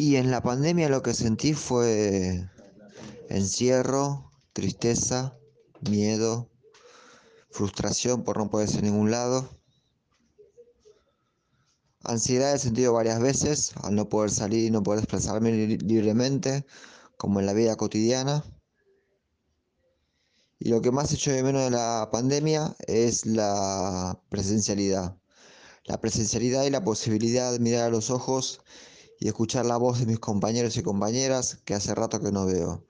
Y en la pandemia lo que sentí fue encierro, tristeza, miedo, frustración por no poder ir a ningún lado. Ansiedad he sentido varias veces al no poder salir y no poder expresarme libremente, como en la vida cotidiana. Y lo que más echo de menos de la pandemia es la presencialidad. La presencialidad y la posibilidad de mirar a los ojos y escuchar la voz de mis compañeros y compañeras que hace rato que no veo.